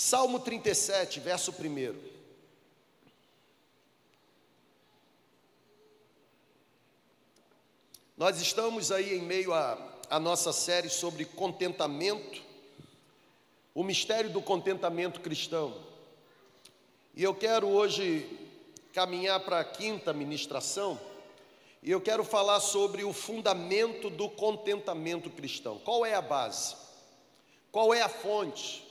Salmo 37, verso 1. Nós estamos aí em meio à, nossa série sobre contentamento, o mistério do contentamento cristão. E eu quero hoje caminhar para a quinta ministração, e eu quero falar sobre o fundamento do contentamento cristão. Qual é a base? Qual é a fonte?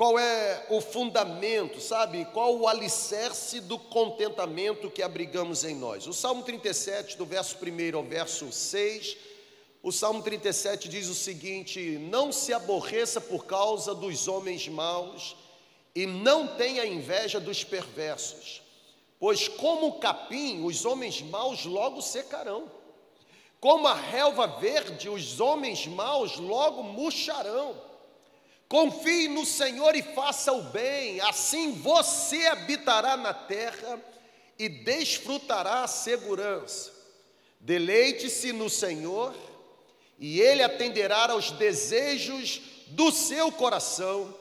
Qual é o fundamento, sabe? Qual o alicerce do contentamento que abrigamos em nós? O Salmo 37, do verso 1 ao verso 6, o Salmo 37 diz o seguinte: Não se aborreça por causa dos homens maus, e não tenha inveja dos perversos, pois como capim, os homens maus logo secarão. Como a relva verde, os homens maus logo murcharão. Confie no Senhor e faça o bem, assim você habitará na terra e desfrutará a segurança. Deleite-se no Senhor e Ele atenderá aos desejos do seu coração.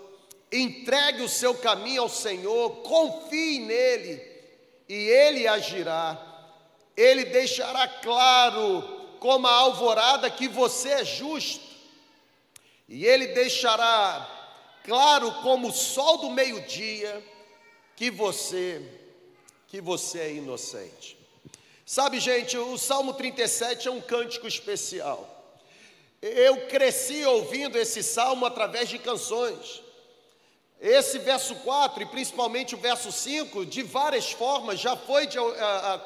Entregue o seu caminho ao Senhor, confie nele e Ele agirá. Ele deixará claro, como a alvorada, que você é justo e ele deixará claro como o sol do meio-dia que você que você é inocente. Sabe, gente, o Salmo 37 é um cântico especial. Eu cresci ouvindo esse salmo através de canções. Esse verso 4 e principalmente o verso 5, de várias formas, já foi de,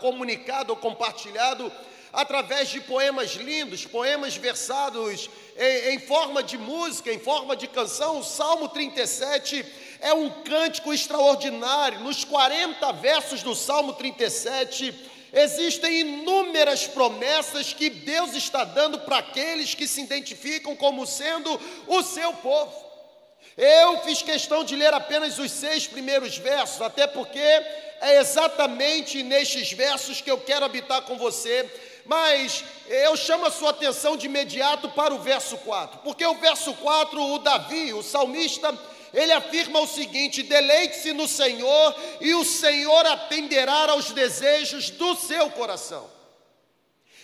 comunicado ou compartilhado através de poemas lindos, poemas versados em, em, forma de música, em forma de canção. O Salmo 37 é um cântico extraordinário. Nos 40 versos do Salmo 37, existem inúmeras promessas que Deus está dando para aqueles que se identificam como sendo o seu povo. Eu fiz questão de ler apenas os seis primeiros versos, até porque é exatamente nestes versos que eu quero habitar com você mas eu chamo a sua atenção de imediato para o verso 4, porque o verso 4, o Davi, o salmista, ele afirma o seguinte: deleite-se no Senhor e o Senhor atenderá aos desejos do seu coração.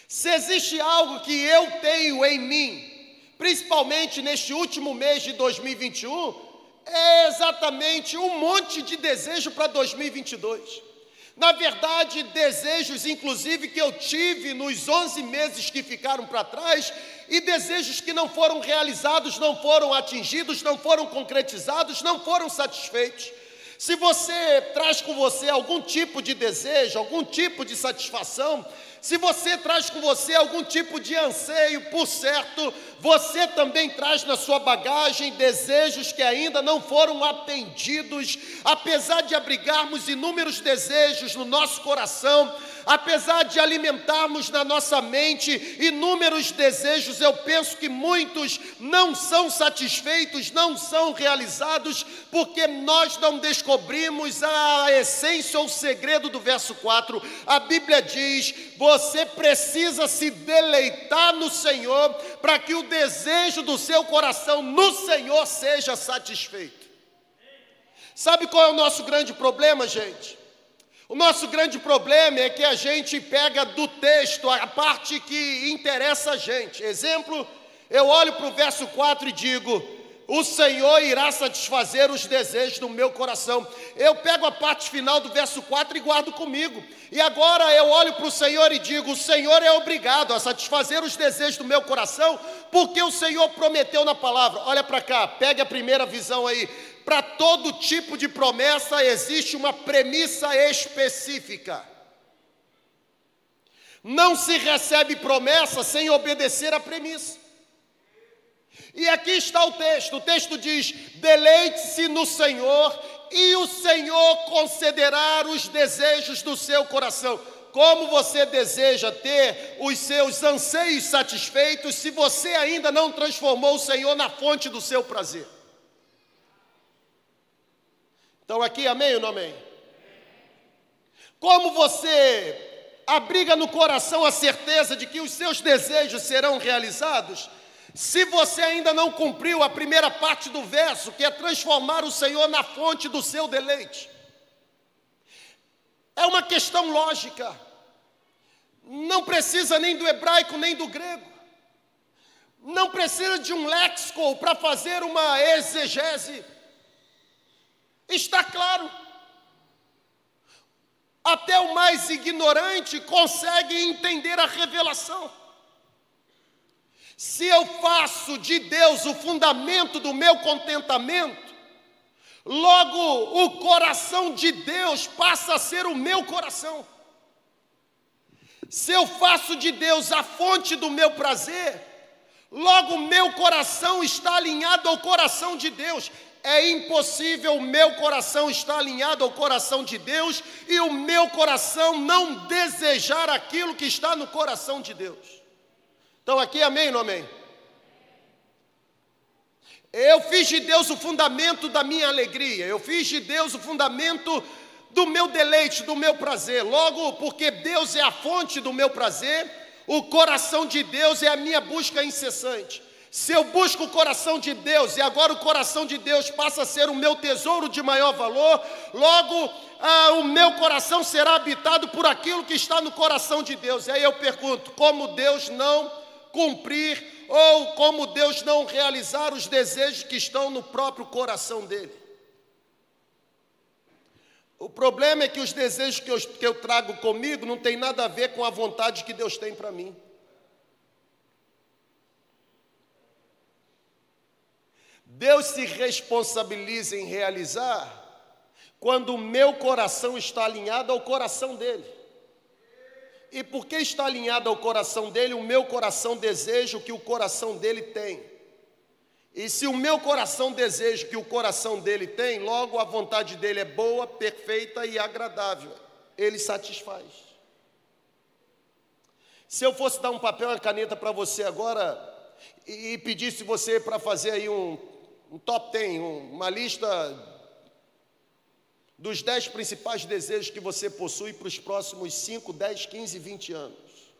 Se existe algo que eu tenho em mim, principalmente neste último mês de 2021, é exatamente um monte de desejo para 2022. Na verdade, desejos, inclusive, que eu tive nos 11 meses que ficaram para trás, e desejos que não foram realizados, não foram atingidos, não foram concretizados, não foram satisfeitos. Se você traz com você algum tipo de desejo, algum tipo de satisfação, se você traz com você algum tipo de anseio, por certo, você também traz na sua bagagem desejos que ainda não foram atendidos, apesar de abrigarmos inúmeros desejos no nosso coração, apesar de alimentarmos na nossa mente inúmeros desejos, eu penso que muitos não são satisfeitos, não são realizados, porque nós não descobrimos a essência ou o segredo do verso 4. A Bíblia diz: você precisa se deleitar no Senhor para que o desejo do seu coração no Senhor seja satisfeito. Sabe qual é o nosso grande problema, gente? O nosso grande problema é que a gente pega do texto a parte que interessa a gente. Exemplo, eu olho para o verso 4 e digo: O Senhor irá satisfazer os desejos do meu coração. Eu pego a parte final do verso 4 e guardo comigo. E agora eu olho para o Senhor e digo: O Senhor é obrigado a satisfazer os desejos do meu coração, porque o Senhor prometeu na palavra. Olha para cá, pegue a primeira visão aí. Para todo tipo de promessa existe uma premissa específica. Não se recebe promessa sem obedecer à premissa. E aqui está o texto: o texto diz: deleite-se no Senhor, e o Senhor concederá os desejos do seu coração. Como você deseja ter os seus anseios satisfeitos se você ainda não transformou o Senhor na fonte do seu prazer? Então aqui, amém ou não amém? Como você abriga no coração a certeza de que os seus desejos serão realizados, Se você ainda não cumpriu a primeira parte do verso, que é transformar o Senhor na fonte do seu deleite, é uma questão lógica, não precisa nem do hebraico nem do grego, não precisa de um léxico para fazer uma exegese, está claro. Até o mais ignorante consegue entender a revelação. Se eu faço de Deus o fundamento do meu contentamento, logo o coração de Deus passa a ser o meu coração. Se eu faço de Deus a fonte do meu prazer, logo meu coração está alinhado ao coração de Deus. É impossível o meu coração estar alinhado ao coração de Deus e o meu coração não desejar aquilo que está no coração de Deus. Então aqui, amém ou não amém? Eu fiz de Deus o fundamento da minha alegria, eu fiz de Deus o fundamento do meu deleite, do meu prazer. Logo, porque Deus é a fonte do meu prazer, o coração de Deus é a minha busca incessante. Se eu busco o coração de Deus e agora o coração de Deus passa a ser o meu tesouro de maior valor, logo ah, o meu coração será habitado por aquilo que está no coração de Deus. E aí eu pergunto: como Deus não cumprir ou como Deus não realizar os desejos que estão no próprio coração dele. O problema é que os desejos que eu, que eu trago comigo não tem nada a ver com a vontade que Deus tem para mim. Deus se responsabiliza em realizar quando o meu coração está alinhado ao coração dele. E porque está alinhado ao coração dele, o meu coração deseja o que o coração dele tem. E se o meu coração deseja o que o coração dele tem, logo a vontade dele é boa, perfeita e agradável. Ele satisfaz. Se eu fosse dar um papel e uma caneta para você agora e, pedisse você para fazer aí um, um top 10, um, uma lista dos dez principais desejos que você possui para os próximos 5, 10, 15, 20 anos.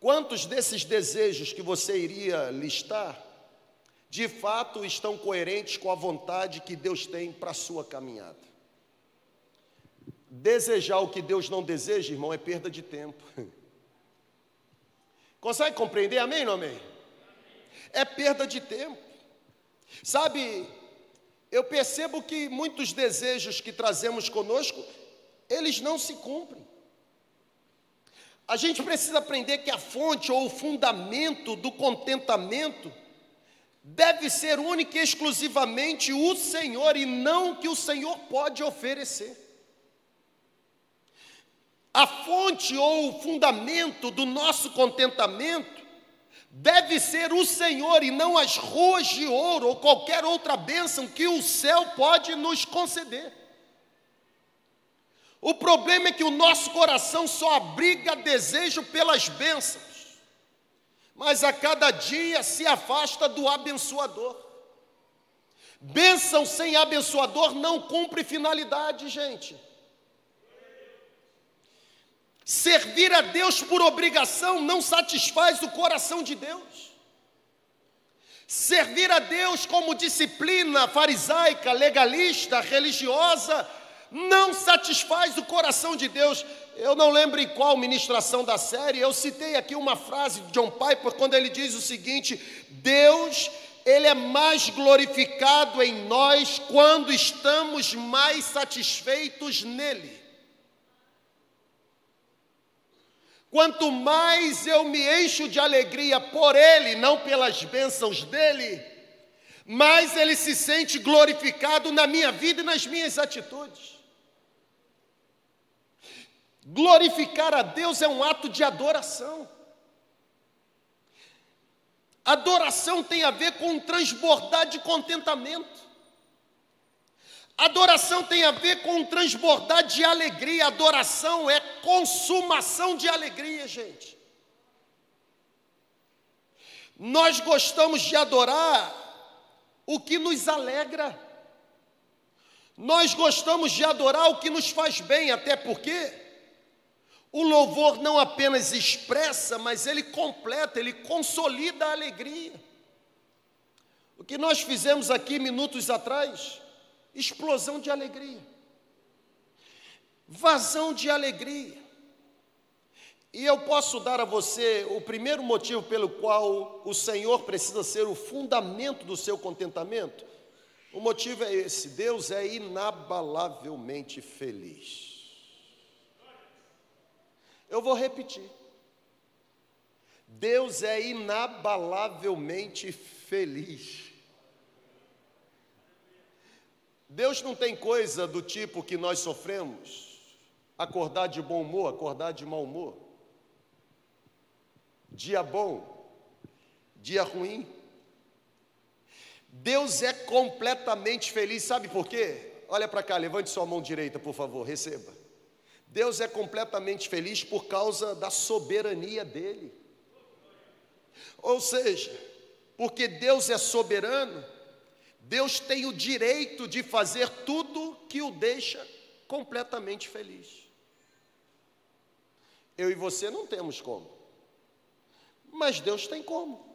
Quantos desses desejos que você iria listar, de fato estão coerentes com a vontade que Deus tem para a sua caminhada? Desejar o que Deus não deseja, irmão, é perda de tempo. Consegue compreender? Amém ou não amém? É perda de tempo. Sabe, eu percebo que muitos desejos que trazemos conosco, eles não se cumprem. A gente precisa aprender que a fonte ou o fundamento do contentamento deve ser única e exclusivamente o Senhor e não o que o Senhor pode oferecer. A fonte ou o fundamento do nosso contentamento deve ser o Senhor e não as ruas de ouro ou qualquer outra bênção que o céu pode nos conceder. O problema é que o nosso coração só abriga desejo pelas bênçãos, mas a cada dia se afasta do abençoador. Bênção sem abençoador não cumpre finalidade, gente. Servir a Deus por obrigação não satisfaz o coração de Deus. Servir a Deus como disciplina farisaica, legalista, religiosa, não satisfaz o coração de Deus. Eu não lembro em qual ministração da série, eu citei aqui uma frase de John Piper quando ele diz o seguinte: Deus, ele é mais glorificado em nós quando estamos mais satisfeitos nele. Quanto mais eu me encho de alegria por Ele, não pelas bênçãos dele, mais Ele se sente glorificado na minha vida e nas minhas atitudes. Glorificar a Deus é um ato de adoração. Adoração tem a ver com transbordar de contentamento. Adoração tem a ver com transbordar de alegria. Adoração é consumação de alegria, gente. Nós gostamos de adorar o que nos alegra. Nós gostamos de adorar o que nos faz bem, até porque O louvor não apenas expressa, mas ele completa, ele consolida a alegria. O que nós fizemos aqui minutos atrás, explosão de alegria, vazão de alegria. E eu posso dar a você o primeiro motivo pelo qual o Senhor precisa ser o fundamento do seu contentamento. O motivo é esse: Deus é inabalavelmente feliz. Eu vou repetir. Deus é inabalavelmente feliz. Deus não tem coisa do tipo que nós sofremos, acordar de bom humor, acordar de mau humor. Dia bom, dia ruim. Deus é completamente feliz, sabe por quê? Olha para cá, levante sua mão direita, por favor, receba. Deus é completamente feliz por causa da soberania dele. Ou seja, porque Deus é soberano, Deus tem o direito de fazer tudo que o deixa completamente feliz. Eu e você não temos como, mas Deus tem como.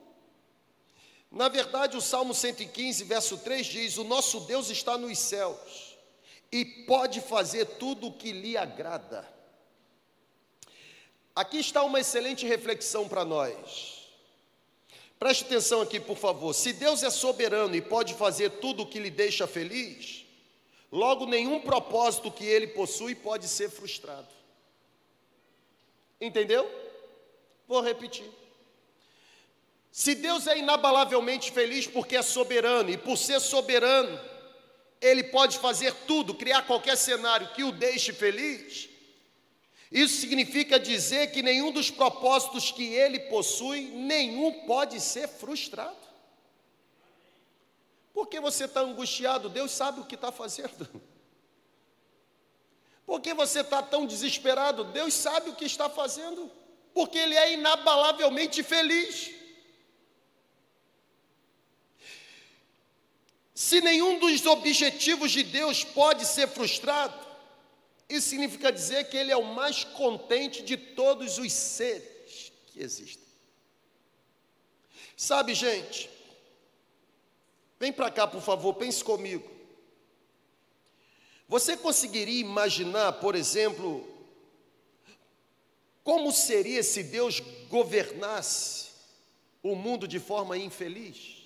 Na verdade, o Salmo 115, verso 3 diz: O nosso Deus está nos céus e pode fazer tudo o que lhe agrada. Aqui está uma excelente reflexão para nós. Preste atenção aqui, por favor. Se Deus é soberano e pode fazer tudo o que lhe deixa feliz, logo nenhum propósito que ele possui pode ser frustrado. Entendeu? Vou repetir. Se Deus é inabalavelmente feliz porque é soberano, e por ser soberano, ele pode fazer tudo, criar qualquer cenário que o deixe feliz. Isso significa dizer que nenhum dos propósitos que ele possui, nenhum pode ser frustrado. Por que você está angustiado? Deus sabe o que está fazendo. Por que você está tão desesperado? Deus sabe o que está fazendo. Porque Ele é inabalavelmente feliz. Se nenhum dos objetivos de Deus pode ser frustrado, isso significa dizer que Ele é o mais contente de todos os seres que existem. Sabe, gente, vem para cá, por favor, pense comigo. Você conseguiria imaginar, por exemplo, como seria se Deus governasse o mundo de forma infeliz?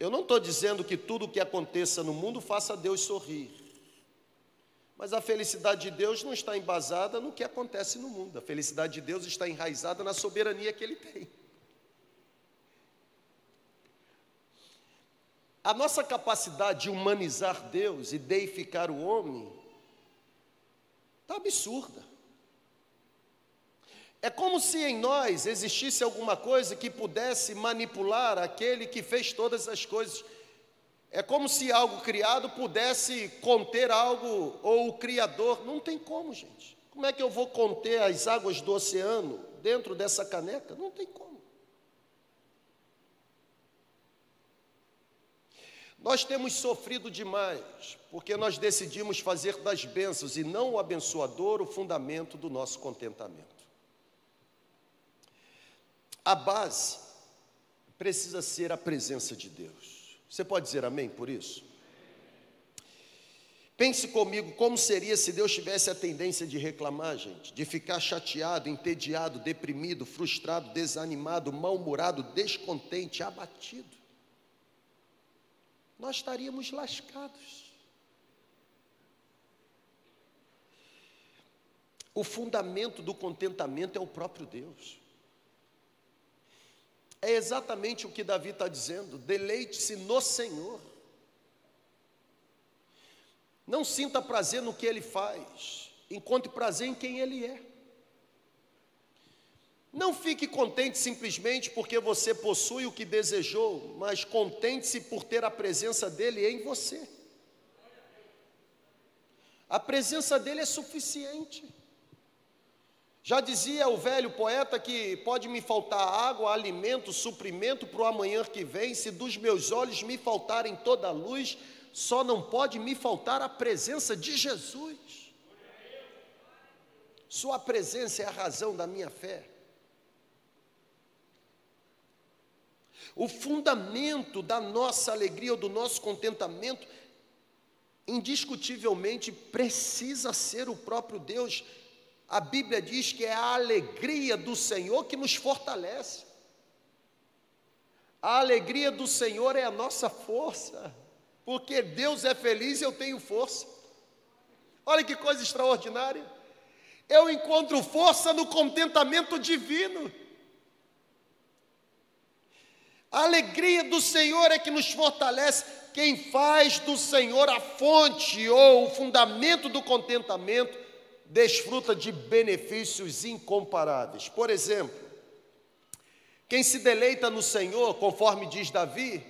Eu não estou dizendo que tudo o que aconteça no mundo faça Deus sorrir. Mas a felicidade de Deus não está embasada no que acontece no mundo. A felicidade de Deus está enraizada na soberania que Ele tem. A nossa capacidade de humanizar Deus e deificar o homem está absurda. É como se em nós existisse alguma coisa que pudesse manipular aquele que fez todas as coisas. É como se algo criado pudesse conter algo, ou o Criador. Não tem como, gente. Como é que eu vou conter as águas do oceano dentro dessa caneca? Não tem como. Nós temos sofrido demais, porque nós decidimos fazer das bênçãos e não o abençoador o fundamento do nosso contentamento. A base precisa ser a presença de Deus. Você pode dizer amém por isso? Pense comigo como seria se Deus tivesse a tendência de reclamar, gente, de ficar chateado, entediado, deprimido, frustrado, desanimado, mal-humorado, descontente, abatido. Nós estaríamos lascados. O fundamento do contentamento é o próprio Deus. É exatamente o que Davi está dizendo: deleite-se no Senhor. Não sinta prazer no que ele faz, encontre prazer em quem ele é. Não fique contente simplesmente porque você possui o que desejou, mas contente-se por ter a presença dele em você. A presença dele é suficiente. Já dizia o velho poeta que pode me faltar água, alimento, suprimento para o amanhã que vem, se dos meus olhos me faltarem toda a luz, só não pode me faltar a presença de Jesus. Sua presença é a razão da minha fé. O fundamento da nossa alegria ou do nosso contentamento, indiscutivelmente, precisa ser o próprio Deus. A Bíblia diz que é a alegria do Senhor que nos fortalece. A alegria do Senhor é a nossa força, porque Deus é feliz e eu tenho força. Olha que coisa extraordinária. Eu encontro força no contentamento divino. A alegria do Senhor é que nos fortalece. Quem faz do Senhor a fonte ou o fundamento do contentamento, desfruta de benefícios incomparáveis. Por exemplo, quem se deleita no Senhor, conforme diz Davi,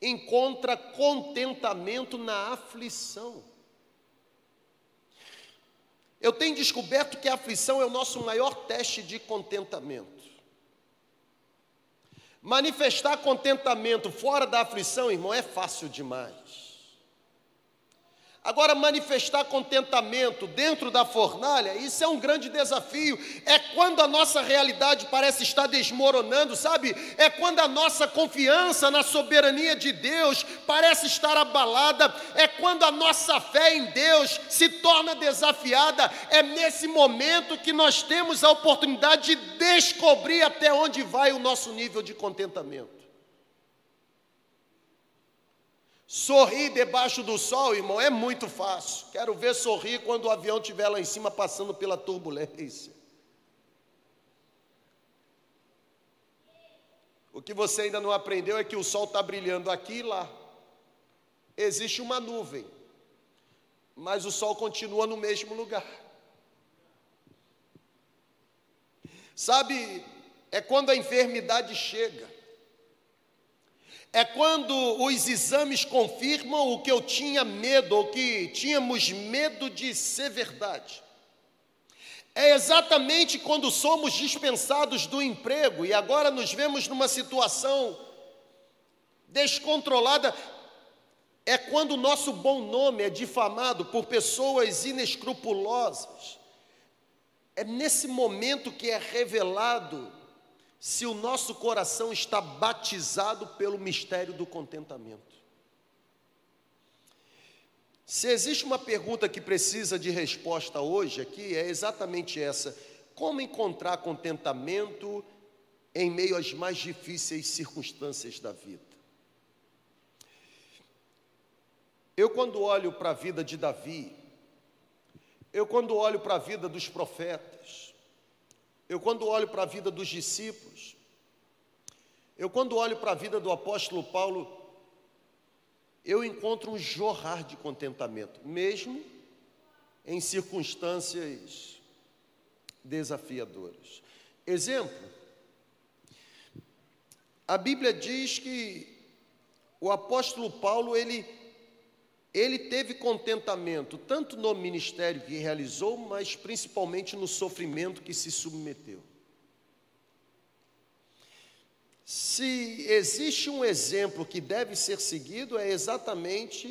encontra contentamento na aflição. Eu tenho descoberto que a aflição é o nosso maior teste de contentamento. Manifestar contentamento fora da aflição, irmão, é fácil demais. Agora, manifestar contentamento dentro da fornalha, isso é um grande desafio. É quando a nossa realidade parece estar desmoronando, sabe? É quando a nossa confiança na soberania de Deus parece estar abalada. É quando a nossa fé em Deus se torna desafiada. É nesse momento que nós temos a oportunidade de descobrir até onde vai o nosso nível de contentamento. Sorrir debaixo do sol, irmão, é muito fácil. Quero ver sorrir quando o avião estiver lá em cima passando pela turbulência. O que você ainda não aprendeu é que o sol está brilhando aqui e lá. Existe uma nuvem, mas o sol continua no mesmo lugar. Sabe, é quando a enfermidade chega é quando os exames confirmam o que eu tinha medo, ou que tínhamos medo de ser verdade. É exatamente quando somos dispensados do emprego e agora nos vemos numa situação descontrolada. É quando o nosso bom nome é difamado por pessoas inescrupulosas. É nesse momento que é revelado se o nosso coração está batizado pelo mistério do contentamento. Se existe uma pergunta que precisa de resposta hoje aqui, é exatamente essa: como encontrar contentamento em meio às mais difíceis circunstâncias da vida? Eu, quando olho para a vida de Davi, eu, quando olho para a vida dos profetas, eu, quando olho para a vida dos discípulos, eu, quando olho para a vida do apóstolo Paulo, eu encontro um jorrar de contentamento, mesmo em circunstâncias desafiadoras. Exemplo, a Bíblia diz que o apóstolo Paulo, ele ele teve contentamento tanto no ministério que realizou, mas principalmente no sofrimento que se submeteu. Se existe um exemplo que deve ser seguido, é exatamente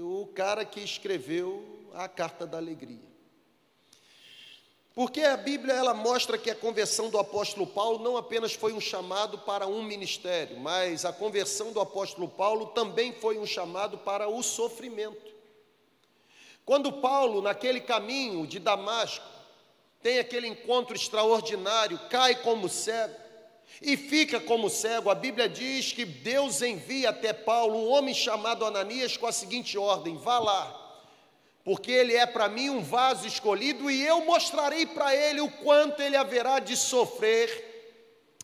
o cara que escreveu a carta da alegria. Porque a Bíblia ela mostra que a conversão do apóstolo Paulo não apenas foi um chamado para um ministério, mas a conversão do apóstolo Paulo também foi um chamado para o sofrimento. Quando Paulo, naquele caminho de Damasco, tem aquele encontro extraordinário, cai como cego e fica como cego, a Bíblia diz que Deus envia até Paulo um homem chamado Ananias com a seguinte ordem: vá lá porque ele é para mim um vaso escolhido e eu mostrarei para ele o quanto ele haverá de sofrer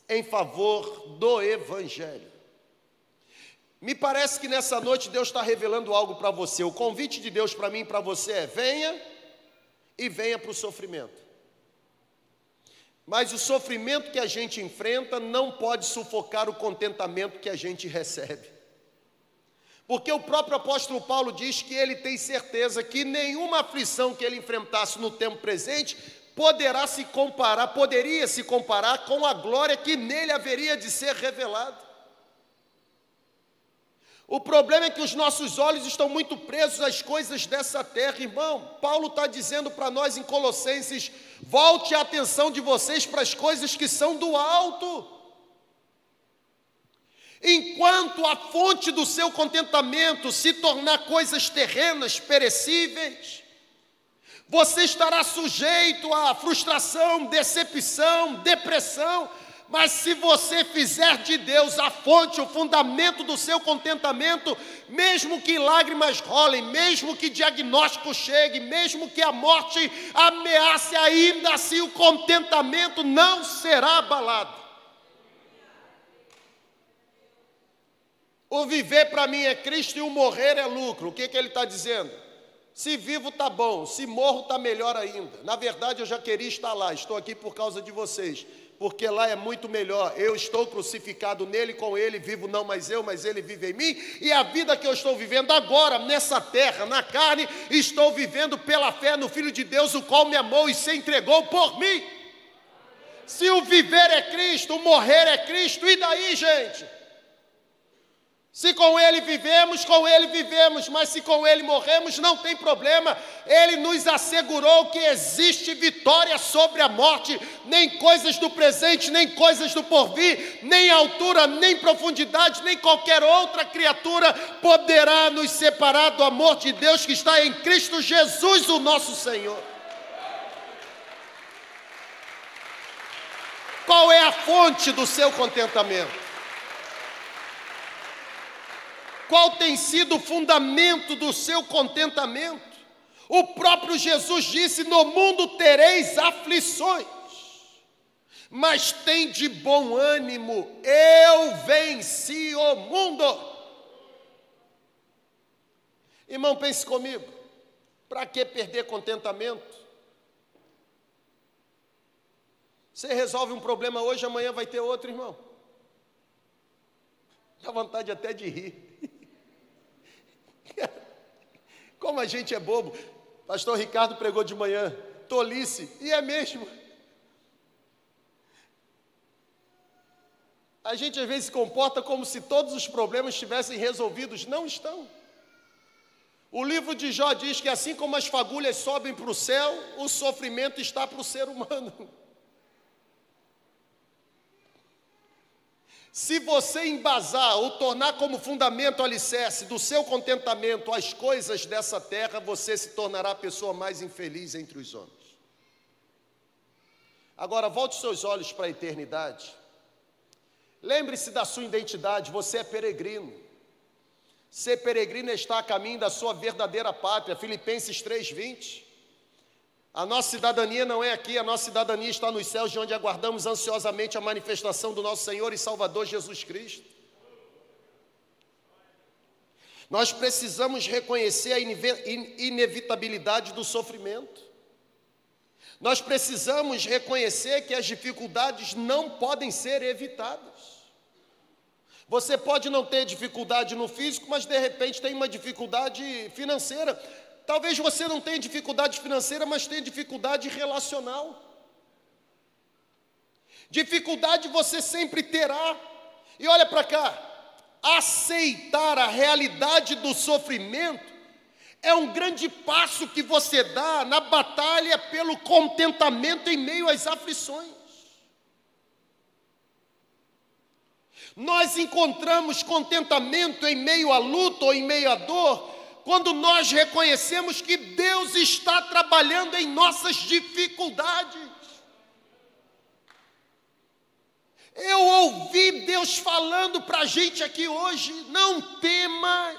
em favor do Evangelho. Me parece que nessa noite Deus está revelando algo para você. O convite de Deus para mim e para você é: venha e venha para o sofrimento. Mas o sofrimento que a gente enfrenta não pode sufocar o contentamento que a gente recebe. Porque o próprio apóstolo Paulo diz que ele tem certeza que nenhuma aflição que ele enfrentasse no tempo presente poderá se comparar, poderia se comparar com a glória que nele haveria de ser revelada. O problema é que os nossos olhos estão muito presos às coisas dessa terra, irmão. Paulo está dizendo para nós em Colossenses: volte a atenção de vocês para as coisas que são do alto. Enquanto a fonte do seu contentamento se tornar coisas terrenas, perecíveis, você estará sujeito a frustração, decepção, depressão, mas se você fizer de Deus a fonte, o fundamento do seu contentamento, mesmo que lágrimas rolem, mesmo que diagnóstico chegue, mesmo que a morte ameace, ainda assim o contentamento não será abalado. O viver para mim é Cristo e o morrer é lucro. O que, que ele está dizendo? Se vivo está bom, se morro está melhor ainda. Na verdade, eu já queria estar lá, estou aqui por causa de vocês porque lá é muito melhor. Eu estou crucificado nele, com ele vivo não mais eu, mas ele vive em mim, e a vida que eu estou vivendo agora nessa terra, na carne, estou vivendo pela fé no Filho de Deus, o qual me amou e se entregou por mim. Se o viver é Cristo, o morrer é Cristo, e daí, gente? Se com Ele vivemos, com Ele vivemos, mas se com Ele morremos, não tem problema. Ele nos assegurou que existe vitória sobre a morte, nem coisas do presente, nem coisas do porvir, nem altura, nem profundidade, nem qualquer outra criatura poderá nos separar do amor de Deus que está em Cristo Jesus, o nosso Senhor. Qual é a fonte do seu contentamento? Qual tem sido o fundamento do seu contentamento? O próprio Jesus disse: No mundo tereis aflições, mas tem de bom ânimo, eu venci o mundo. Irmão, pense comigo, para que perder contentamento? Você resolve um problema hoje, amanhã vai ter outro, irmão. Dá vontade até de rir. Como a gente é bobo. Pastor Ricardo pregou de manhã, tolice, e é mesmo. A gente às vezes se comporta como se todos os problemas estivessem resolvidos, não estão. O livro de Jó diz que assim como as fagulhas sobem para o céu, o sofrimento está para o ser humano. Se você embasar ou tornar como fundamento alicerce do seu contentamento as coisas dessa terra, você se tornará a pessoa mais infeliz entre os homens. Agora, volte seus olhos para a eternidade. Lembre-se da sua identidade, você é peregrino. Ser peregrino está a caminho da sua verdadeira pátria. Filipenses 3:20. A nossa cidadania não é aqui, a nossa cidadania está nos céus, de onde aguardamos ansiosamente a manifestação do nosso Senhor e Salvador Jesus Cristo. Nós precisamos reconhecer a inevitabilidade do sofrimento. Nós precisamos reconhecer que as dificuldades não podem ser evitadas. Você pode não ter dificuldade no físico, mas de repente tem uma dificuldade financeira. Talvez você não tenha dificuldade financeira, mas tenha dificuldade relacional. Dificuldade você sempre terá. E olha para cá, aceitar a realidade do sofrimento é um grande passo que você dá na batalha pelo contentamento em meio às aflições. Nós encontramos contentamento em meio à luta ou em meio à dor, quando nós reconhecemos que Deus está trabalhando em nossas dificuldades. Eu ouvi Deus falando para a gente aqui hoje: não temas,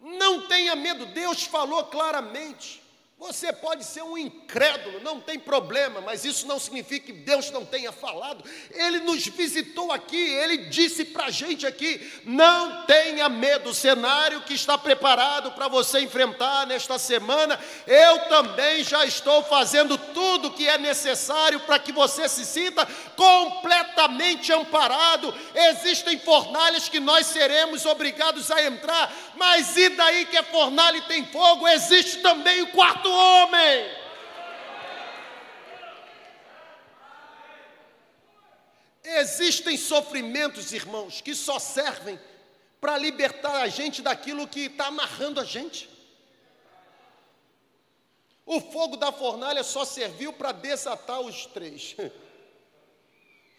não tenha medo. Deus falou claramente. Você pode ser um incrédulo, não tem problema, mas isso não significa que Deus não tenha falado. Ele nos visitou aqui, ele disse para a gente aqui: não tenha medo, o cenário que está preparado para você enfrentar nesta semana, eu também já estou fazendo tudo o que é necessário para que você se sinta completamente amparado. Existem fornalhas que nós seremos obrigados a entrar, mas e daí que a fornalha tem fogo? Existe também o quarto homem. Existem sofrimentos, irmãos, que só servem para libertar a gente daquilo que está amarrando a gente. O fogo da fornalha só serviu para desatar os três.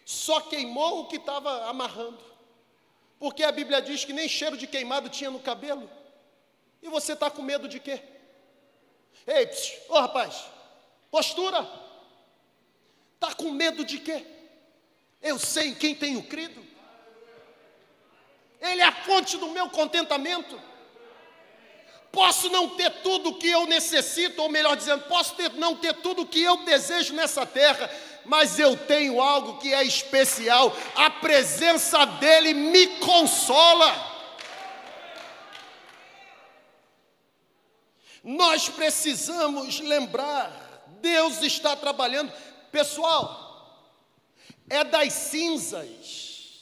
Só queimou o que estava amarrando. Porque a Bíblia diz que nem cheiro de queimado tinha no cabelo. E você está com medo de quê? Ei, ô rapaz, postura. Está com medo de quê? Eu sei em quem tenho crido. Ele é a fonte do meu contentamento. Posso não ter tudo o que eu necessito, ou melhor dizendo, posso ter, não ter tudo o que eu desejo nessa terra, mas eu tenho algo que é especial. A presença dele me consola. Nós precisamos lembrar, Deus está trabalhando. Pessoal, é das cinzas,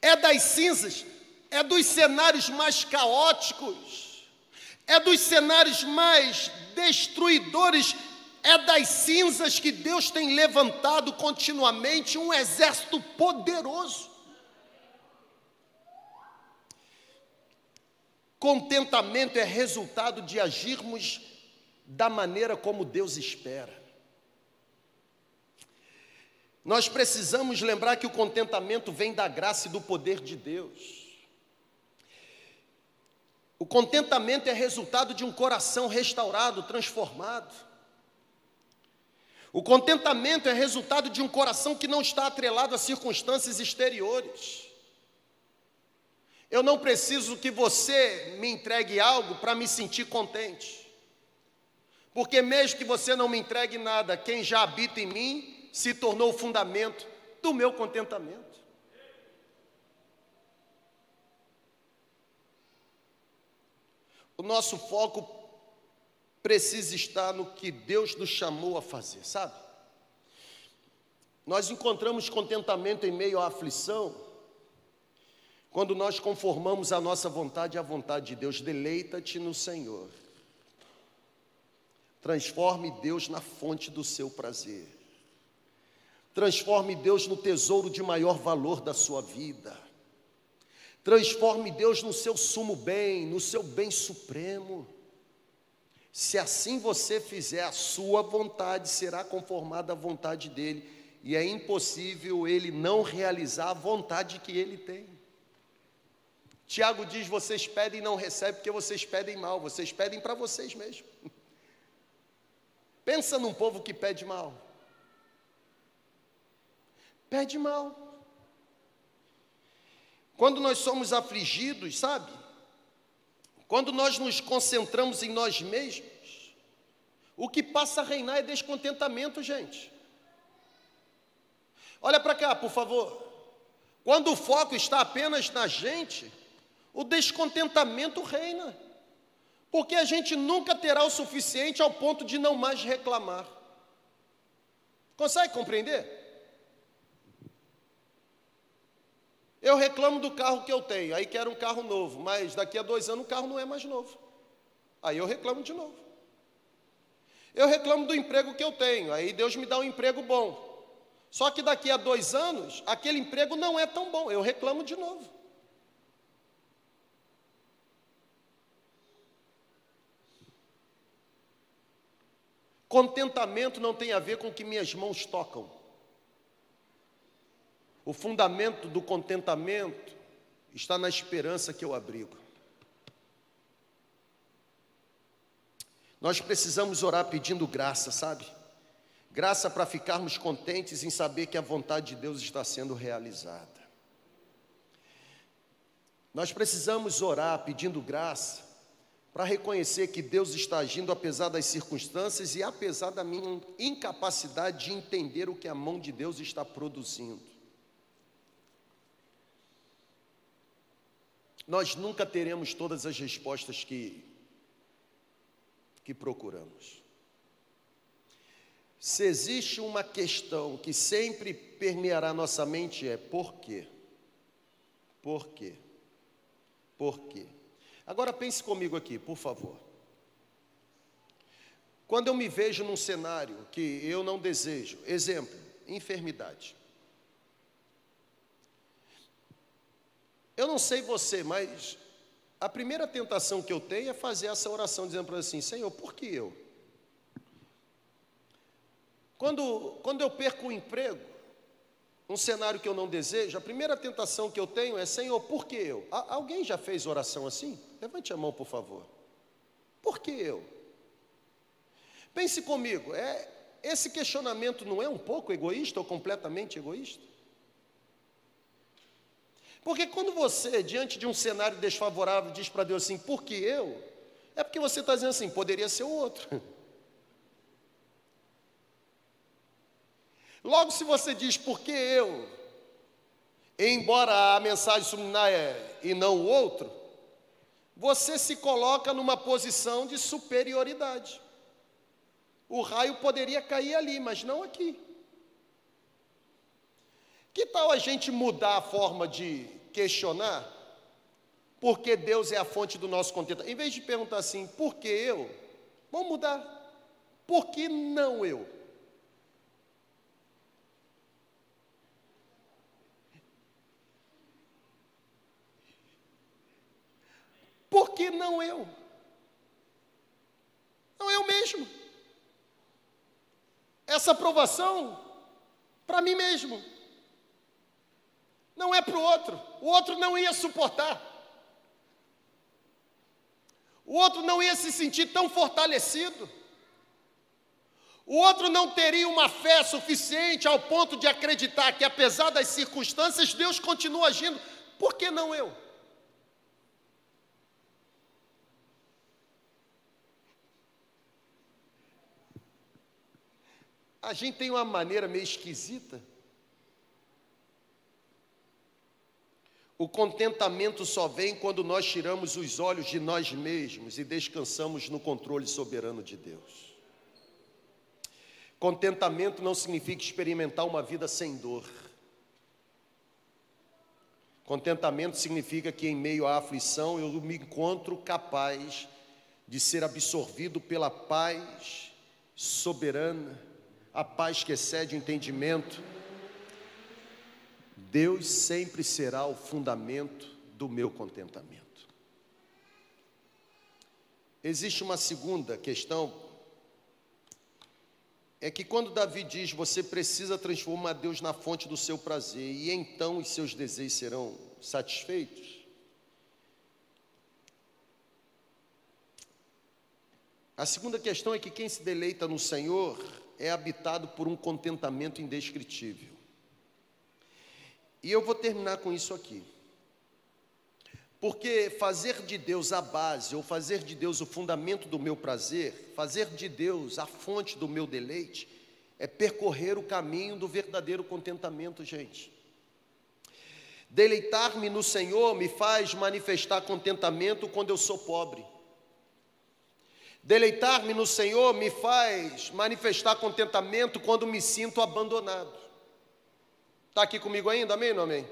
é das cinzas, é dos cenários mais caóticos, é dos cenários mais destruidores, é das cinzas que Deus tem levantado continuamente um exército poderoso. Contentamento é resultado de agirmos da maneira como Deus espera. Nós precisamos lembrar que o contentamento vem da graça e do poder de Deus. O contentamento é resultado de um coração restaurado, transformado. O contentamento é resultado de um coração que não está atrelado a circunstâncias exteriores. Eu não preciso que você me entregue algo para me sentir contente. Porque mesmo que você não me entregue nada, quem já habita em mim se tornou o fundamento do meu contentamento. O nosso foco precisa estar no que Deus nos chamou a fazer, sabe? Nós encontramos contentamento em meio à aflição, quando nós conformamos a nossa vontade à vontade de Deus, deleita-te no Senhor. Transforme Deus na fonte do seu prazer. Transforme Deus no tesouro de maior valor da sua vida. Transforme Deus no seu sumo bem, no seu bem supremo. Se assim você fizer, a sua vontade será conformada à vontade dele, e é impossível ele não realizar a vontade que ele tem. Tiago diz: vocês pedem e não recebem porque vocês pedem mal, vocês pedem para vocês mesmos. Pensa num povo que pede mal. Pede mal. Quando nós somos afligidos, sabe? Quando nós nos concentramos em nós mesmos, o que passa a reinar é descontentamento, gente. Olha para cá, por favor. Quando o foco está apenas na gente, o descontentamento reina, porque a gente nunca terá o suficiente ao ponto de não mais reclamar. Consegue compreender? Eu reclamo do carro que eu tenho, aí quero um carro novo, mas daqui a dois anos o carro não é mais novo. Aí eu reclamo de novo. Eu reclamo do emprego que eu tenho, aí Deus me dá um emprego bom. Só que daqui a dois anos, aquele emprego não é tão bom, eu reclamo de novo. Contentamento não tem a ver com o que minhas mãos tocam. O fundamento do contentamento está na esperança que eu abrigo. Nós precisamos orar pedindo graça, sabe? Graça para ficarmos contentes em saber que a vontade de Deus está sendo realizada. Nós precisamos orar pedindo graça para reconhecer que Deus está agindo apesar das circunstâncias e apesar da minha incapacidade de entender o que a mão de Deus está produzindo. Nós nunca teremos todas as respostas que, que procuramos. Se existe uma questão que sempre permeará nossa mente é por quê? Por quê? Por quê? Agora pense comigo aqui, por favor. Quando eu me vejo num cenário que eu não desejo, exemplo, enfermidade. Eu não sei você, mas a primeira tentação que eu tenho é fazer essa oração dizendo para assim: Senhor, por que eu? Quando, quando eu perco o emprego, um cenário que eu não desejo, a primeira tentação que eu tenho é: Senhor, por que eu? alguém já fez oração assim? Levante a mão, por favor. Por que eu? Pense comigo, é, esse questionamento não é um pouco egoísta ou completamente egoísta? Porque quando você, diante de um cenário desfavorável, diz para Deus assim, por que eu? É porque você está dizendo assim, poderia ser o outro. Logo, se você diz por que eu, embora a mensagem subliminar é e não o outro, você se coloca numa posição de superioridade. O raio poderia cair ali, mas não aqui. Que tal a gente mudar a forma de questionar? Porque Deus é a fonte do nosso contentamento. Em vez de perguntar assim, por que eu? Vamos mudar. Por que não eu? Por que não eu? Não eu mesmo. Essa aprovação para mim mesmo. Não é para o outro. O outro não ia suportar. O outro não ia se sentir tão fortalecido. O outro não teria uma fé suficiente ao ponto de acreditar que, apesar das circunstâncias, Deus continua agindo. Por que não eu? A gente tem uma maneira meio esquisita. O contentamento só vem quando nós tiramos os olhos de nós mesmos e descansamos no controle soberano de Deus. Contentamento não significa experimentar uma vida sem dor. Contentamento significa que em meio à aflição eu me encontro capaz de ser absorvido pela paz soberana a paz que excede o entendimento. Deus sempre será o fundamento do meu contentamento. Existe uma segunda questão, é que quando Davi diz você precisa transformar Deus na fonte do seu prazer e então os seus desejos serão satisfeitos. A segunda questão é que quem se deleita no Senhor é habitado por um contentamento indescritível. E eu vou terminar com isso aqui. Porque fazer de Deus a base, ou fazer de Deus o fundamento do meu prazer, fazer de Deus a fonte do meu deleite, é percorrer o caminho do verdadeiro contentamento, gente. Deleitar-me no Senhor me faz manifestar contentamento quando eu sou pobre. Deleitar-me no Senhor me faz manifestar contentamento quando me sinto abandonado. Está aqui comigo ainda? Amém ou amém?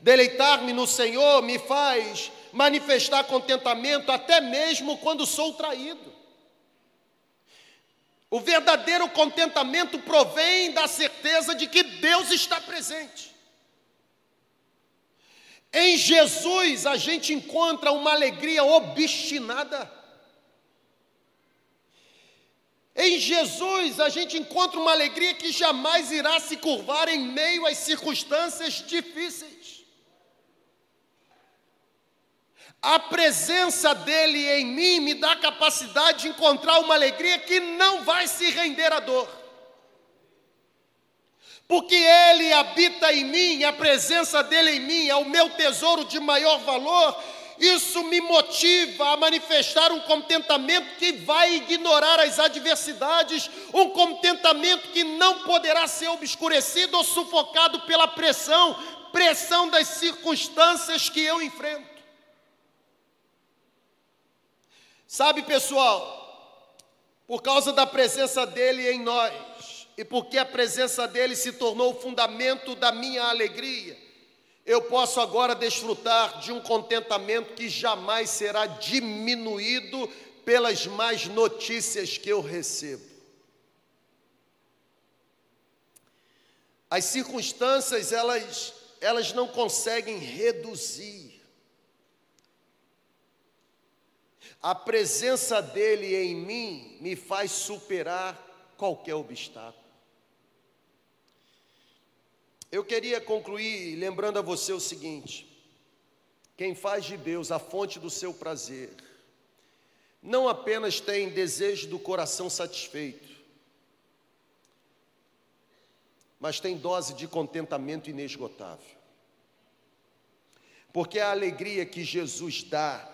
Deleitar-me no Senhor me faz manifestar contentamento até mesmo quando sou traído. O verdadeiro contentamento provém da certeza de que Deus está presente. Em Jesus a gente encontra uma alegria obstinada. Em Jesus a gente encontra uma alegria que jamais irá se curvar em meio às circunstâncias difíceis. A presença dele em mim me dá a capacidade de encontrar uma alegria que não vai se render à dor. Porque ele habita em mim, a presença dele em mim é o meu tesouro de maior valor isso me motiva a manifestar um contentamento que vai ignorar as adversidades, um contentamento que não poderá ser obscurecido ou sufocado pela pressão, pressão das circunstâncias que eu enfrento. Sabe, pessoal, por causa da presença dele em nós, e porque a presença dele se tornou o fundamento da minha alegria, eu posso agora desfrutar de um contentamento que jamais será diminuído pelas más notícias que eu recebo. As circunstâncias, elas, elas não conseguem reduzir a presença dele em mim me faz superar qualquer obstáculo. Eu queria concluir lembrando a você o seguinte: quem faz de Deus a fonte do seu prazer, não apenas tem desejo do coração satisfeito, mas tem dose de contentamento inesgotável. Porque a alegria que Jesus dá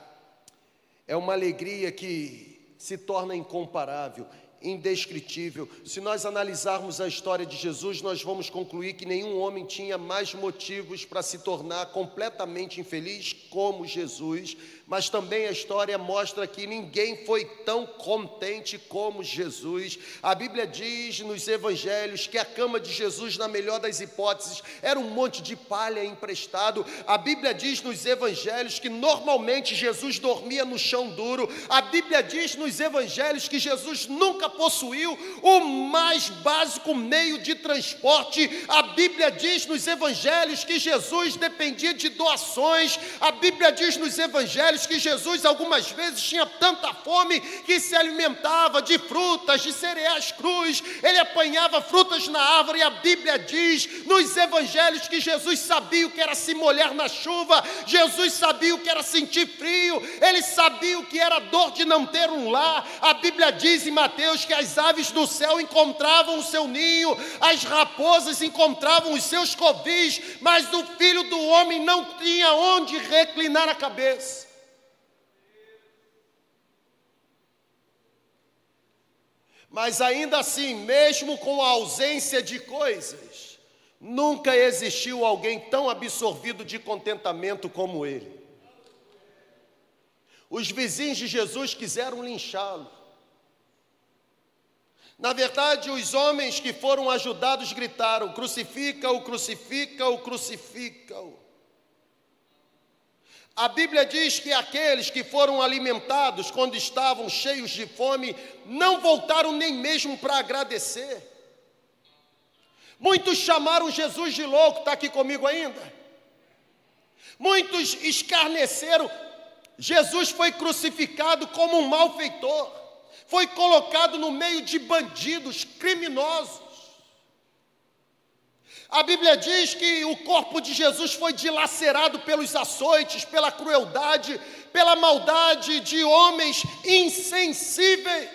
é uma alegria que se torna incomparável, indescritível. Se nós analisarmos a história de Jesus, nós vamos concluir que nenhum homem tinha mais motivos para se tornar completamente infeliz como Jesus, mas também a história mostra que ninguém foi tão contente como Jesus. A Bíblia diz nos evangelhos que a cama de Jesus, na melhor das hipóteses, era um monte de palha emprestado. A Bíblia diz nos evangelhos que normalmente Jesus dormia no chão duro. A Bíblia diz nos evangelhos que Jesus nunca possuiu o mais básico meio de transporte. A Bíblia diz nos evangelhos que Jesus dependia de doações. A Bíblia diz nos evangelhos que Jesus algumas vezes tinha tanta fome que se alimentava de frutas, de cereais crus. Ele apanhava frutas na árvore e a Bíblia diz nos evangelhos que Jesus sabia o que era se molhar na chuva. Jesus sabia o que era sentir frio. Ele sabia o que era dor de não ter um lar. A Bíblia diz em Mateus que as aves do céu encontravam o seu ninho, as raposas encontravam os seus covis, mas o filho do homem não tinha onde reclinar a cabeça. Mas ainda assim, mesmo com a ausência de coisas, nunca existiu alguém tão absorvido de contentamento como ele. Os vizinhos de Jesus quiseram linchá-lo. Na verdade, os homens que foram ajudados gritaram: crucifica-o, crucifica-o, crucifica-o. A Bíblia diz que aqueles que foram alimentados quando estavam cheios de fome não voltaram nem mesmo para agradecer. Muitos chamaram Jesus de louco, está aqui comigo ainda? Muitos escarneceram. Jesus foi crucificado como um malfeitor, foi colocado no meio de bandidos, criminosos. A Bíblia diz que o corpo de Jesus foi dilacerado pelos açoites, pela crueldade, pela maldade de homens insensíveis.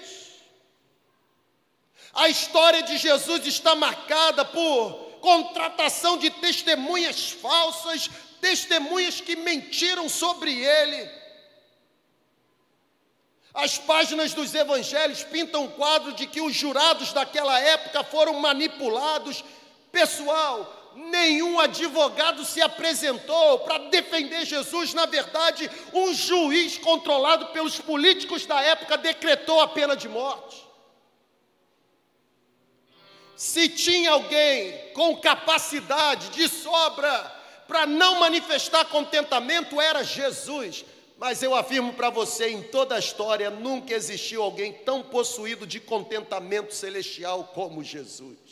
A história de Jesus está marcada por contratação de testemunhas falsas, testemunhas que mentiram sobre ele. As páginas dos evangelhos pintam um quadro de que os jurados daquela época foram manipulados Pessoal, nenhum advogado se apresentou para defender Jesus. Na verdade, um juiz controlado pelos políticos da época decretou a pena de morte. Se tinha alguém com capacidade de sobra para não manifestar contentamento, era Jesus. Mas eu afirmo para você, em toda a história, nunca existiu alguém tão possuído de contentamento celestial como Jesus.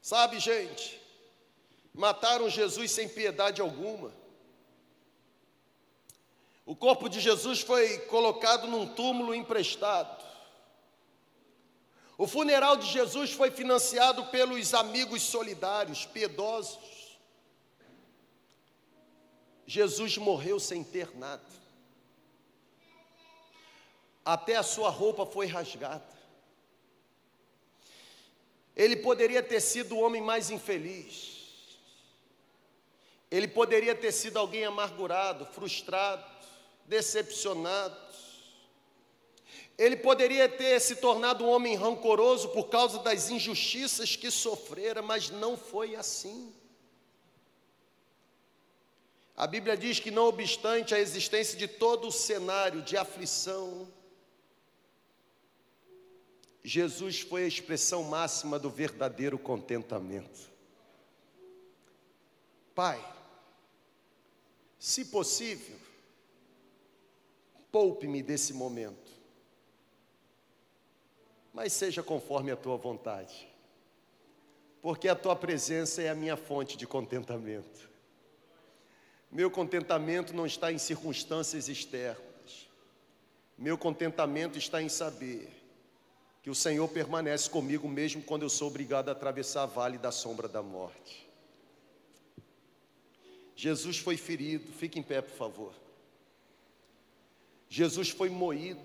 Sabe, gente, mataram Jesus sem piedade alguma. O corpo de Jesus foi colocado num túmulo emprestado. O funeral de Jesus foi financiado pelos amigos solidários, piedosos. Jesus morreu sem ter nada. Até a sua roupa foi rasgada. Ele poderia ter sido o homem mais infeliz. Ele poderia ter sido alguém amargurado, frustrado, decepcionado. Ele poderia ter se tornado um homem rancoroso por causa das injustiças que sofrera, mas não foi assim. A Bíblia diz que, não obstante a existência de todo o cenário de aflição, Jesus foi a expressão máxima do verdadeiro contentamento. Pai, se possível, poupe-me desse momento, mas seja conforme a tua vontade. porque a tua presença é a minha fonte de contentamento. Meu contentamento não está em circunstâncias externas. Meu contentamento está em saber que o Senhor permanece comigo mesmo quando eu sou obrigado a atravessar a vale da sombra da morte. Jesus foi ferido, fique em pé, por favor. Jesus foi moído.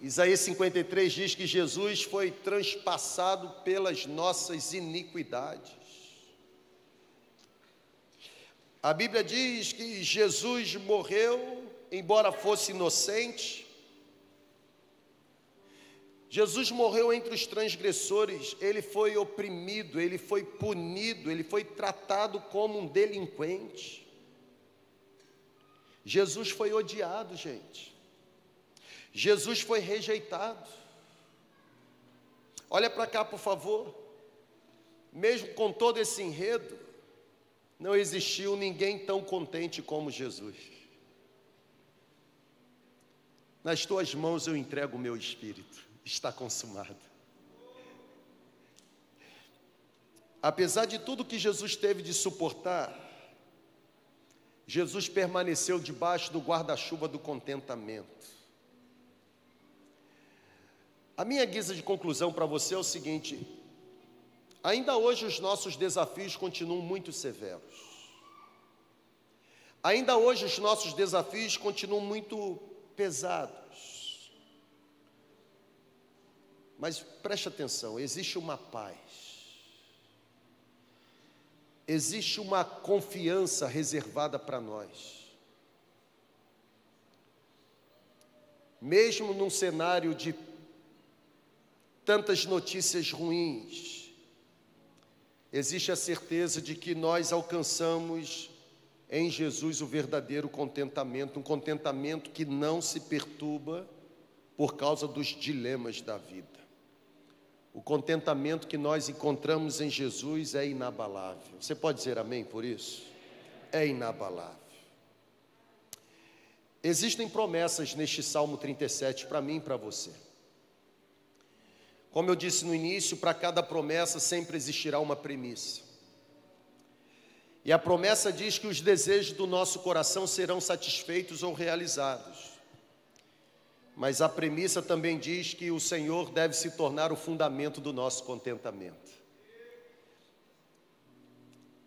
Isaías 53 diz que Jesus foi transpassado pelas nossas iniquidades. A Bíblia diz que Jesus morreu, embora fosse inocente. Jesus morreu entre os transgressores, ele foi oprimido, ele foi punido, ele foi tratado como um delinquente. Jesus foi odiado, gente. Jesus foi rejeitado. Olha para cá, por favor. Mesmo com todo esse enredo, não existiu ninguém tão contente como Jesus. Nas tuas mãos eu entrego o meu espírito, está consumado. Apesar de tudo que Jesus teve de suportar, Jesus permaneceu debaixo do guarda-chuva do contentamento. A minha guisa de conclusão para você é o seguinte: ainda hoje os nossos desafios continuam muito severos. Ainda hoje os nossos desafios continuam muito pesados. Mas preste atenção: existe uma paz, existe uma confiança reservada para nós. Mesmo num cenário de tantas notícias ruins, existe a certeza de que nós alcançamos em Jesus o verdadeiro contentamento, um contentamento que não se perturba por causa dos dilemas da vida. O contentamento que nós encontramos em Jesus é inabalável. Você pode dizer amém por isso? É inabalável. Existem promessas neste Salmo 37 para mim e para você. Como eu disse no início, para cada promessa sempre existirá uma premissa. E a promessa diz que os desejos do nosso coração serão satisfeitos ou realizados. Mas a premissa também diz que o Senhor deve se tornar o fundamento do nosso contentamento.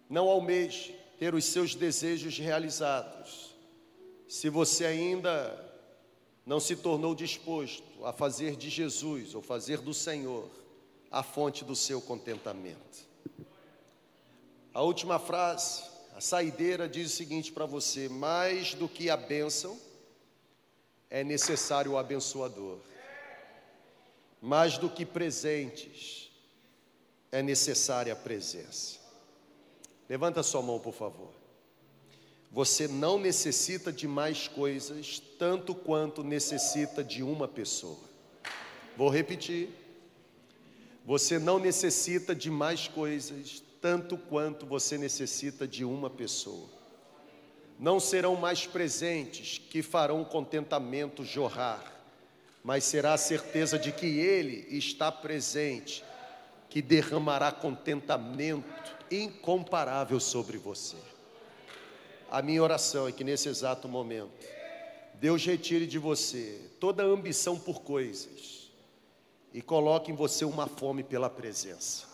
Não almeje ter os seus desejos realizados, se você ainda não se tornou disposto a fazer de Jesus ou fazer do Senhor a fonte do seu contentamento. A última frase, a saideira diz o seguinte para você: mais do que a bênção, é necessário o abençoador. Mais do que presentes, é necessária a presença. Levanta sua mão, por favor. Você não necessita de mais coisas tanto quanto necessita de uma pessoa. Vou repetir. Você não necessita de mais coisas tanto quanto você necessita de uma pessoa. Não serão mais presentes que farão o contentamento jorrar, mas será a certeza de que Ele está presente, que derramará contentamento incomparável sobre você. A minha oração é que nesse exato momento, Deus retire de você toda a ambição por coisas e coloque em você uma fome pela presença.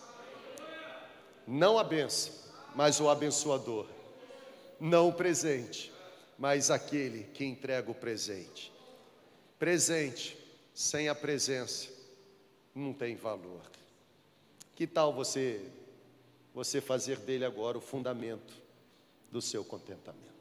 Não a bênção, mas o abençoador. Não o presente, mas aquele que entrega o presente. Presente sem a presença não tem valor. Que tal você você fazer dele agora o fundamento do seu contentamento.